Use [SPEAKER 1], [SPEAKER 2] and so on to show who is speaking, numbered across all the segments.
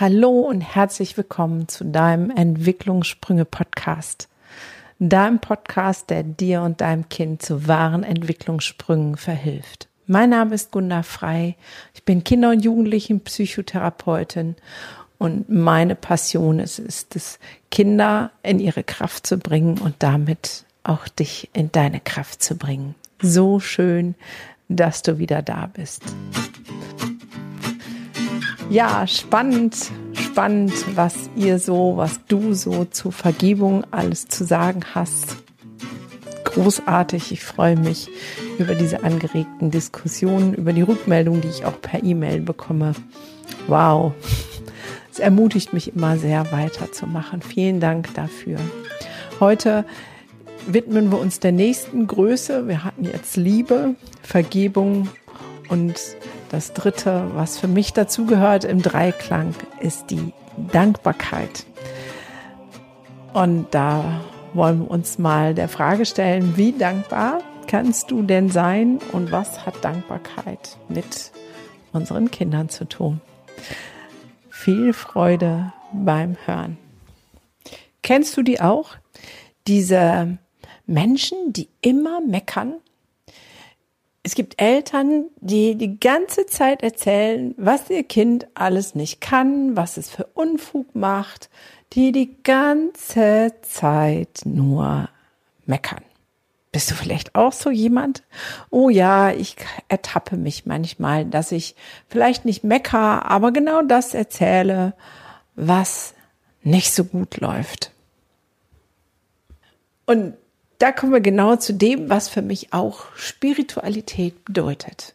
[SPEAKER 1] Hallo und herzlich willkommen zu deinem Entwicklungssprünge-Podcast. Deinem Podcast, der dir und deinem Kind zu wahren Entwicklungssprüngen verhilft. Mein Name ist Gunda Frei. Ich bin Kinder- und Jugendlichen-Psychotherapeutin und meine Passion ist, ist es, Kinder in ihre Kraft zu bringen und damit auch dich in deine Kraft zu bringen. So schön, dass du wieder da bist. Ja, spannend, spannend, was ihr so, was du so zur Vergebung alles zu sagen hast. Großartig, ich freue mich über diese angeregten Diskussionen, über die Rückmeldung, die ich auch per E-Mail bekomme. Wow, es ermutigt mich immer sehr weiterzumachen. Vielen Dank dafür. Heute widmen wir uns der nächsten Größe. Wir hatten jetzt Liebe, Vergebung und das dritte, was für mich dazugehört im Dreiklang, ist die Dankbarkeit. Und da wollen wir uns mal der Frage stellen, wie dankbar kannst du denn sein und was hat Dankbarkeit mit unseren Kindern zu tun? Viel Freude beim Hören. Kennst du die auch? Diese Menschen, die immer meckern es gibt Eltern, die die ganze Zeit erzählen, was ihr Kind alles nicht kann, was es für Unfug macht, die die ganze Zeit nur meckern. Bist du vielleicht auch so jemand? Oh ja, ich ertappe mich manchmal, dass ich vielleicht nicht mecker, aber genau das erzähle, was nicht so gut läuft. Und da kommen wir genau zu dem, was für mich auch Spiritualität bedeutet.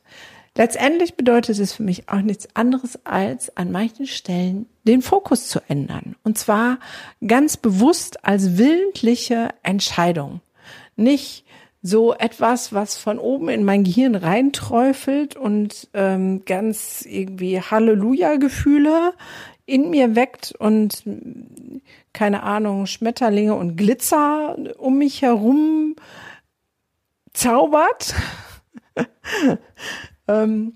[SPEAKER 1] Letztendlich bedeutet es für mich auch nichts anderes als an manchen Stellen den Fokus zu ändern. Und zwar ganz bewusst als willentliche Entscheidung. Nicht so etwas, was von oben in mein Gehirn reinträufelt und ähm, ganz irgendwie Halleluja-Gefühle in mir weckt und keine Ahnung, Schmetterlinge und Glitzer um mich herum zaubert. ähm,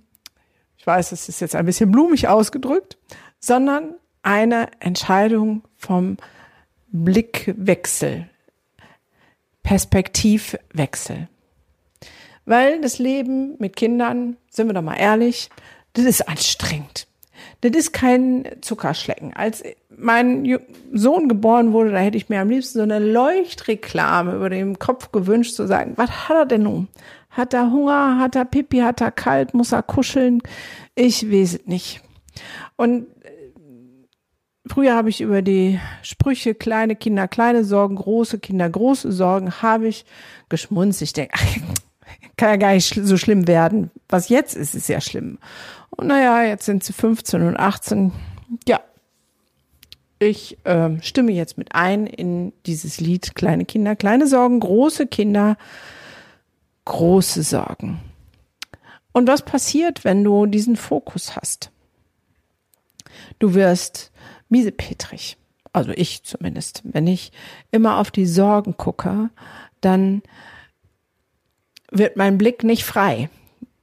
[SPEAKER 1] ich weiß, es ist jetzt ein bisschen blumig ausgedrückt, sondern eine Entscheidung vom Blickwechsel, Perspektivwechsel. Weil das Leben mit Kindern, sind wir doch mal ehrlich, das ist anstrengend. Das ist kein Zuckerschlecken. Als mein Sohn geboren wurde, da hätte ich mir am liebsten so eine Leuchtreklame über den Kopf gewünscht, zu sagen, was hat er denn nun? Hat er Hunger? Hat er Pipi? Hat er kalt? Muss er kuscheln? Ich weiß es nicht. Und äh, früher habe ich über die Sprüche kleine Kinder kleine Sorgen, große Kinder große Sorgen, habe ich geschmunzt. Ich denke, kann ja gar nicht so schlimm werden. Was jetzt ist, ist ja schlimm. Und naja, jetzt sind sie 15 und 18. Ja, ich äh, stimme jetzt mit ein in dieses Lied Kleine Kinder, kleine Sorgen, große Kinder, große Sorgen. Und was passiert, wenn du diesen Fokus hast? Du wirst miesepetrig. Also ich zumindest. Wenn ich immer auf die Sorgen gucke, dann wird mein Blick nicht frei.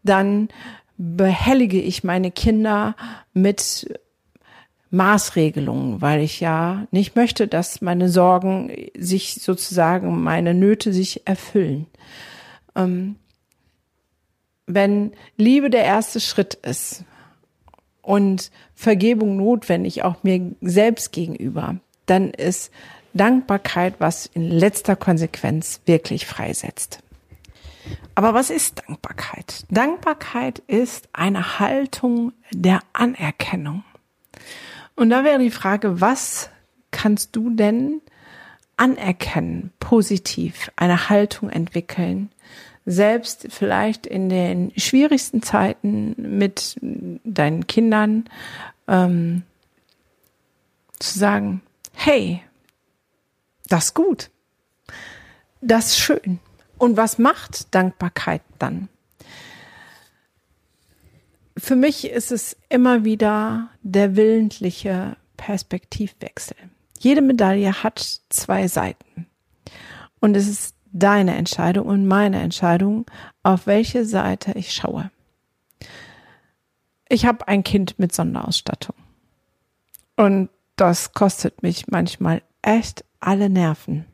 [SPEAKER 1] Dann behellige ich meine Kinder mit Maßregelungen, weil ich ja nicht möchte, dass meine Sorgen sich sozusagen, meine Nöte sich erfüllen. Ähm, wenn Liebe der erste Schritt ist und Vergebung notwendig, auch mir selbst gegenüber, dann ist Dankbarkeit, was in letzter Konsequenz wirklich freisetzt. Aber was ist Dankbarkeit? Dankbarkeit ist eine Haltung der Anerkennung. Und da wäre die Frage, was kannst du denn anerkennen, positiv eine Haltung entwickeln, selbst vielleicht in den schwierigsten Zeiten mit deinen Kindern ähm, zu sagen, hey, das ist gut, das ist schön, und was macht Dankbarkeit dann? Für mich ist es immer wieder der willentliche Perspektivwechsel. Jede Medaille hat zwei Seiten. Und es ist deine Entscheidung und meine Entscheidung, auf welche Seite ich schaue. Ich habe ein Kind mit Sonderausstattung. Und das kostet mich manchmal echt alle Nerven.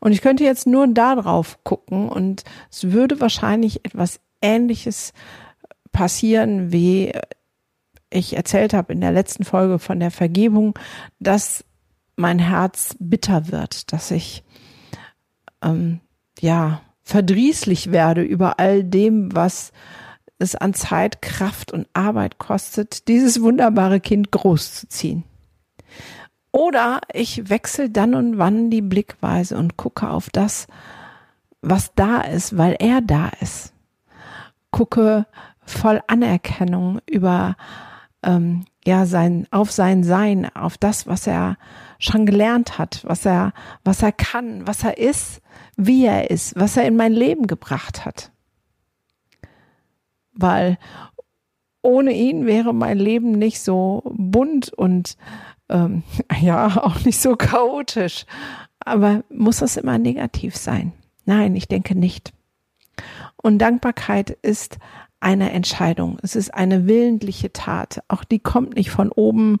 [SPEAKER 1] Und ich könnte jetzt nur da drauf gucken und es würde wahrscheinlich etwas Ähnliches passieren, wie ich erzählt habe in der letzten Folge von der Vergebung, dass mein Herz bitter wird, dass ich ähm, ja verdrießlich werde über all dem, was es an Zeit, Kraft und Arbeit kostet, dieses wunderbare Kind großzuziehen. Oder ich wechsle dann und wann die Blickweise und gucke auf das, was da ist, weil er da ist. Gucke voll Anerkennung über ähm, ja sein auf sein Sein, auf das, was er schon gelernt hat, was er was er kann, was er ist, wie er ist, was er in mein Leben gebracht hat. Weil ohne ihn wäre mein Leben nicht so bunt und ähm, ja, auch nicht so chaotisch. Aber muss das immer negativ sein? Nein, ich denke nicht. Und Dankbarkeit ist eine Entscheidung. Es ist eine willentliche Tat. Auch die kommt nicht von oben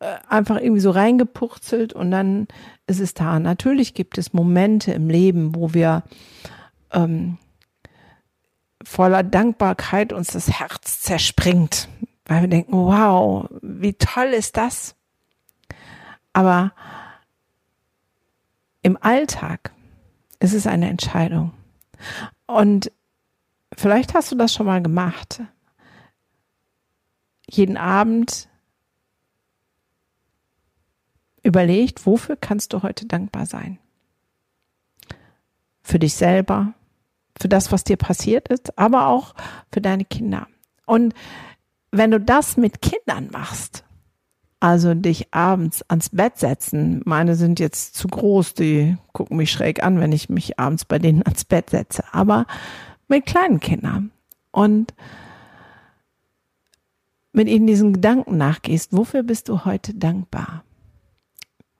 [SPEAKER 1] äh, einfach irgendwie so reingepurzelt und dann ist es da. Natürlich gibt es Momente im Leben, wo wir ähm, voller Dankbarkeit uns das Herz zerspringt, weil wir denken, wow, wie toll ist das? Aber im Alltag ist es eine Entscheidung. Und vielleicht hast du das schon mal gemacht. Jeden Abend überlegt, wofür kannst du heute dankbar sein? Für dich selber, für das, was dir passiert ist, aber auch für deine Kinder. Und wenn du das mit Kindern machst, also dich abends ans Bett setzen. Meine sind jetzt zu groß, die gucken mich schräg an, wenn ich mich abends bei denen ans Bett setze. Aber mit kleinen Kindern. Und mit ihnen diesen Gedanken nachgehst, wofür bist du heute dankbar?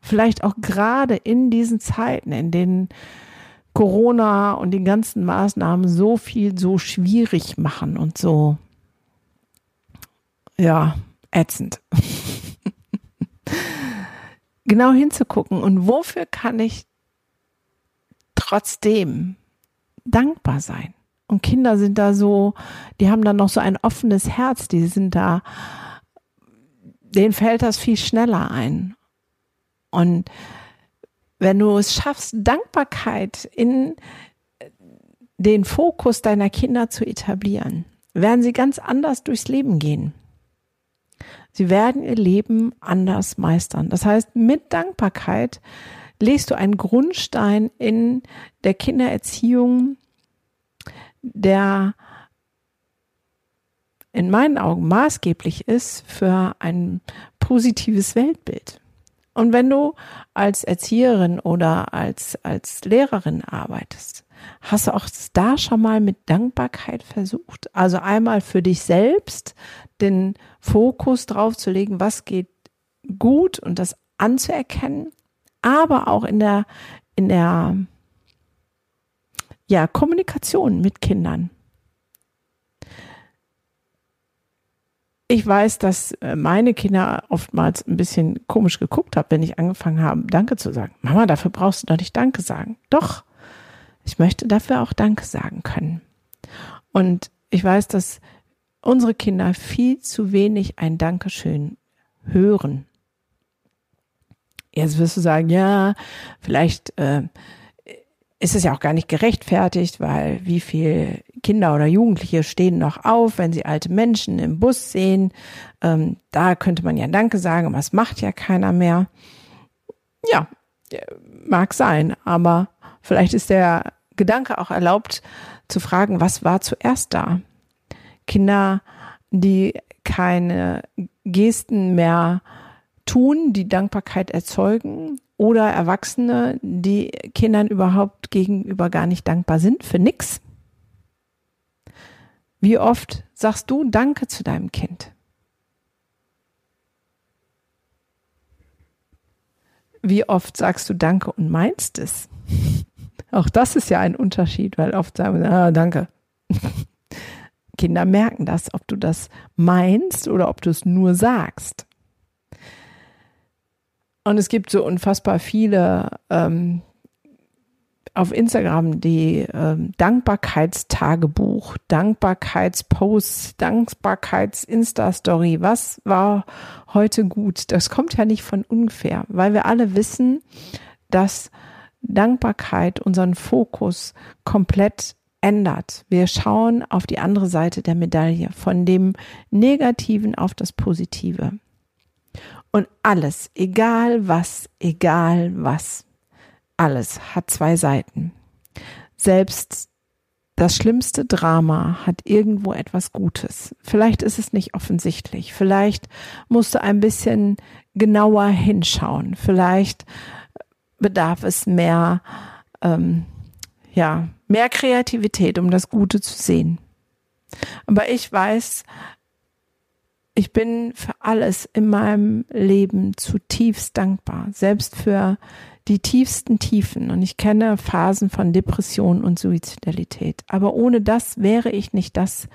[SPEAKER 1] Vielleicht auch gerade in diesen Zeiten, in denen Corona und die ganzen Maßnahmen so viel so schwierig machen und so, ja, ätzend. Genau hinzugucken und wofür kann ich trotzdem dankbar sein. Und Kinder sind da so, die haben dann noch so ein offenes Herz, die sind da, denen fällt das viel schneller ein. Und wenn du es schaffst, Dankbarkeit in den Fokus deiner Kinder zu etablieren, werden sie ganz anders durchs Leben gehen. Sie werden ihr Leben anders meistern. Das heißt, mit Dankbarkeit legst du einen Grundstein in der Kindererziehung, der in meinen Augen maßgeblich ist für ein positives Weltbild. Und wenn du als Erzieherin oder als, als Lehrerin arbeitest, hast du auch da schon mal mit Dankbarkeit versucht? Also einmal für dich selbst, den Fokus drauf zu legen, was geht gut und das anzuerkennen, aber auch in der, in der, ja, Kommunikation mit Kindern. Ich weiß, dass äh, meine Kinder oftmals ein bisschen komisch geguckt haben, wenn ich angefangen habe, Danke zu sagen. Mama, dafür brauchst du doch nicht Danke sagen. Doch, ich möchte dafür auch Danke sagen können. Und ich weiß, dass unsere Kinder viel zu wenig ein Dankeschön hören. Jetzt wirst du sagen, ja, vielleicht äh, ist es ja auch gar nicht gerechtfertigt, weil wie viele Kinder oder Jugendliche stehen noch auf, wenn sie alte Menschen im Bus sehen. Ähm, da könnte man ja Danke sagen, aber es macht ja keiner mehr. Ja, mag sein, aber vielleicht ist der Gedanke auch erlaubt zu fragen, was war zuerst da? Kinder, die keine Gesten mehr tun, die Dankbarkeit erzeugen, oder Erwachsene, die Kindern überhaupt gegenüber gar nicht dankbar sind für nix. Wie oft sagst du Danke zu deinem Kind? Wie oft sagst du Danke und meinst es? Auch das ist ja ein Unterschied, weil oft sagen wir, ah, danke. Kinder merken das, ob du das meinst oder ob du es nur sagst. Und es gibt so unfassbar viele ähm, auf Instagram die äh, Dankbarkeitstagebuch, Dankbarkeitspost, Dankbarkeits-Insta-Story. Was war heute gut? Das kommt ja nicht von ungefähr, weil wir alle wissen, dass Dankbarkeit unseren Fokus komplett ändert. Wir schauen auf die andere Seite der Medaille, von dem Negativen auf das Positive. Und alles, egal was, egal was, alles hat zwei Seiten. Selbst das schlimmste Drama hat irgendwo etwas Gutes. Vielleicht ist es nicht offensichtlich. Vielleicht musst du ein bisschen genauer hinschauen. Vielleicht bedarf es mehr, ähm, ja, mehr Kreativität, um das Gute zu sehen. Aber ich weiß, ich bin für alles in meinem Leben zutiefst dankbar, selbst für die tiefsten Tiefen und ich kenne Phasen von Depression und Suizidalität. Aber ohne das wäre ich nicht das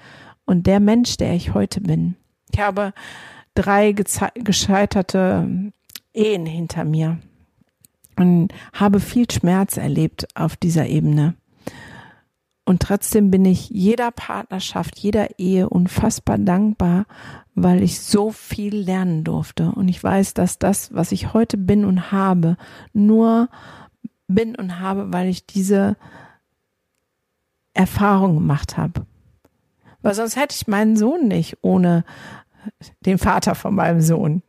[SPEAKER 1] und der Mensch, der ich heute bin. Ich habe drei gescheiterte Ehen hinter mir und habe viel Schmerz erlebt auf dieser Ebene. Und trotzdem bin ich jeder Partnerschaft, jeder Ehe unfassbar dankbar, weil ich so viel lernen durfte. Und ich weiß, dass das, was ich heute bin und habe, nur bin und habe, weil ich diese Erfahrung gemacht habe. Weil sonst hätte ich meinen Sohn nicht ohne den Vater von meinem Sohn.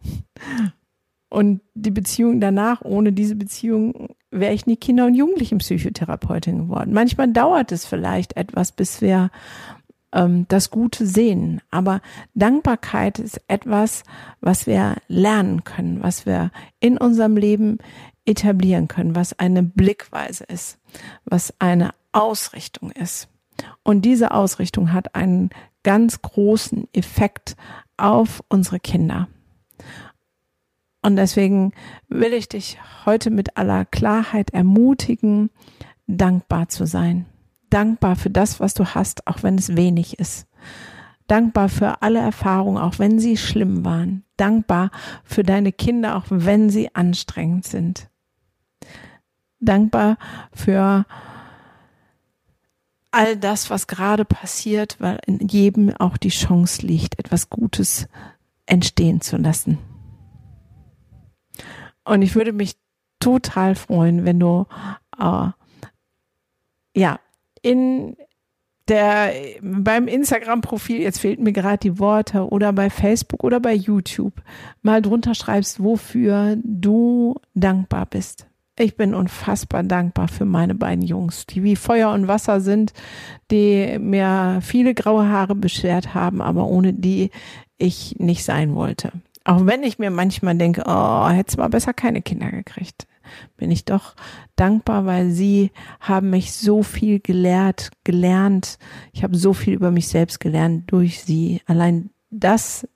[SPEAKER 1] Und die Beziehung danach, ohne diese Beziehung wäre ich nie Kinder- und Jugendlichenpsychotherapeutin geworden. Manchmal dauert es vielleicht etwas, bis wir ähm, das Gute sehen. Aber Dankbarkeit ist etwas, was wir lernen können, was wir in unserem Leben etablieren können, was eine Blickweise ist, was eine Ausrichtung ist. Und diese Ausrichtung hat einen ganz großen Effekt auf unsere Kinder. Und deswegen will ich dich heute mit aller Klarheit ermutigen, dankbar zu sein dankbar für das, was du hast, auch wenn es wenig ist. Dankbar für alle Erfahrungen, auch wenn sie schlimm waren. Dankbar für deine Kinder, auch wenn sie anstrengend sind. Dankbar für all das, was gerade passiert, weil in jedem auch die Chance liegt, etwas Gutes entstehen zu lassen. Und ich würde mich total freuen, wenn du äh, ja in der beim Instagram-Profil, jetzt fehlten mir gerade die Worte, oder bei Facebook oder bei YouTube mal drunter schreibst, wofür du dankbar bist. Ich bin unfassbar dankbar für meine beiden Jungs, die wie Feuer und Wasser sind, die mir viele graue Haare beschert haben, aber ohne die ich nicht sein wollte. Auch wenn ich mir manchmal denke, oh, hätte mal besser keine Kinder gekriegt bin ich doch dankbar, weil sie haben mich so viel gelehrt, gelernt. Ich habe so viel über mich selbst gelernt durch sie. Allein das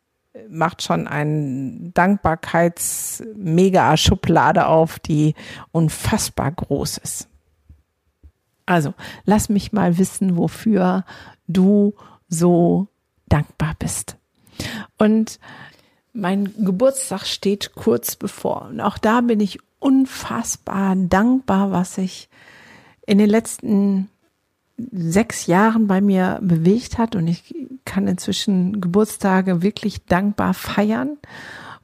[SPEAKER 1] macht schon eine Dankbarkeits-Mega-Schublade auf, die unfassbar groß ist. Also, lass mich mal wissen, wofür du so dankbar bist. Und mein Geburtstag steht kurz bevor. Und auch da bin ich unfassbar dankbar, was sich in den letzten sechs Jahren bei mir bewegt hat. Und ich kann inzwischen Geburtstage wirklich dankbar feiern.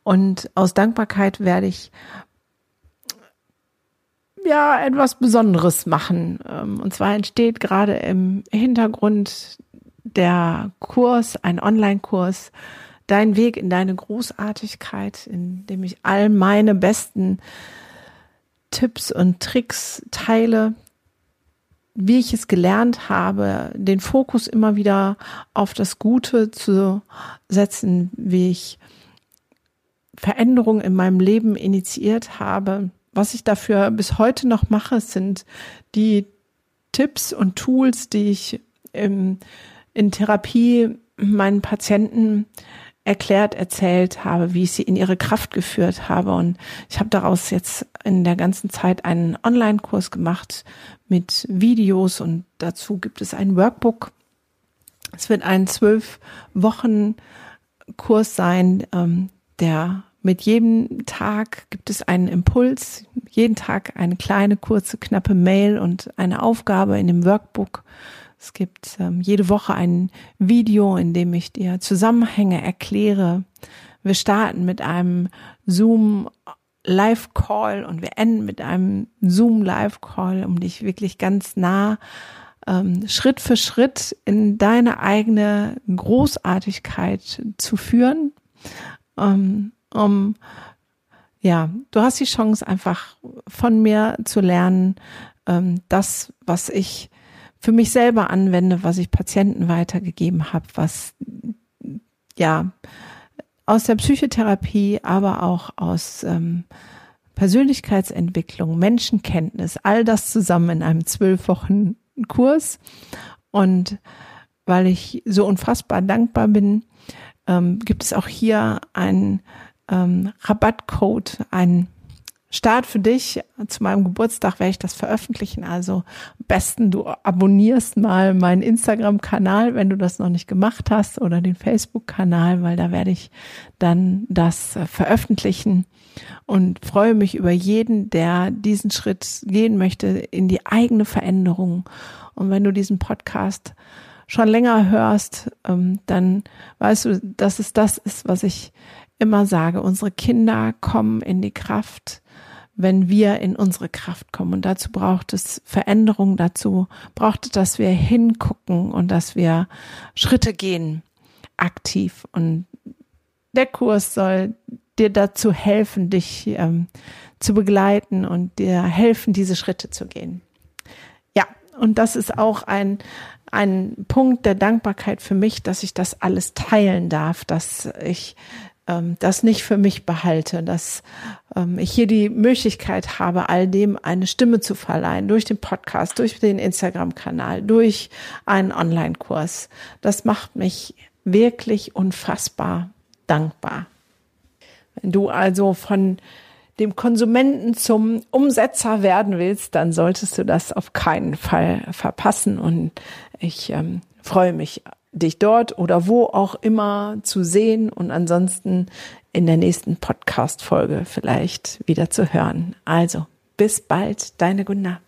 [SPEAKER 1] Und aus Dankbarkeit werde ich ja etwas Besonderes machen. Ähm, und zwar entsteht gerade im Hintergrund der Kurs, ein Online-Kurs dein Weg in deine Großartigkeit, in dem ich all meine besten Tipps und Tricks teile, wie ich es gelernt habe, den Fokus immer wieder auf das Gute zu setzen, wie ich Veränderungen in meinem Leben initiiert habe. Was ich dafür bis heute noch mache, sind die Tipps und Tools, die ich im, in Therapie meinen Patienten erklärt, erzählt habe, wie ich sie in ihre Kraft geführt habe. Und ich habe daraus jetzt in der ganzen Zeit einen Online-Kurs gemacht mit Videos und dazu gibt es ein Workbook. Es wird ein zwölf Wochen Kurs sein, ähm, der mit jedem Tag gibt es einen Impuls, jeden Tag eine kleine, kurze, knappe Mail und eine Aufgabe in dem Workbook. Es gibt ähm, jede Woche ein Video, in dem ich dir Zusammenhänge erkläre. Wir starten mit einem Zoom Live Call und wir enden mit einem Zoom Live Call, um dich wirklich ganz nah ähm, Schritt für Schritt in deine eigene Großartigkeit zu führen. Ähm, um ja, du hast die Chance einfach von mir zu lernen, ähm, das, was ich für mich selber anwende, was ich Patienten weitergegeben habe, was ja aus der Psychotherapie, aber auch aus ähm, Persönlichkeitsentwicklung, Menschenkenntnis, all das zusammen in einem zwölf Wochen Kurs. Und weil ich so unfassbar dankbar bin, ähm, gibt es auch hier einen ähm, Rabattcode, einen Start für dich. Zu meinem Geburtstag werde ich das veröffentlichen. Also am besten du abonnierst mal meinen Instagram-Kanal, wenn du das noch nicht gemacht hast, oder den Facebook-Kanal, weil da werde ich dann das äh, veröffentlichen und freue mich über jeden, der diesen Schritt gehen möchte in die eigene Veränderung. Und wenn du diesen Podcast schon länger hörst, ähm, dann weißt du, dass es das ist, was ich immer sage. Unsere Kinder kommen in die Kraft, wenn wir in unsere Kraft kommen. Und dazu braucht es Veränderung, dazu braucht es, dass wir hingucken und dass wir Schritte gehen, aktiv. Und der Kurs soll dir dazu helfen, dich ähm, zu begleiten und dir helfen, diese Schritte zu gehen. Ja, und das ist auch ein, ein Punkt der Dankbarkeit für mich, dass ich das alles teilen darf, dass ich ähm, das nicht für mich behalte, dass ähm, ich hier die Möglichkeit habe, all dem eine Stimme zu verleihen, durch den Podcast, durch den Instagram-Kanal, durch einen Online-Kurs. Das macht mich wirklich unfassbar dankbar. Wenn du also von dem Konsumenten zum Umsetzer werden willst, dann solltest du das auf keinen Fall verpassen. Und ich ähm, freue mich dich dort oder wo auch immer zu sehen und ansonsten in der nächsten Podcast-Folge vielleicht wieder zu hören. Also, bis bald, deine Gunnar.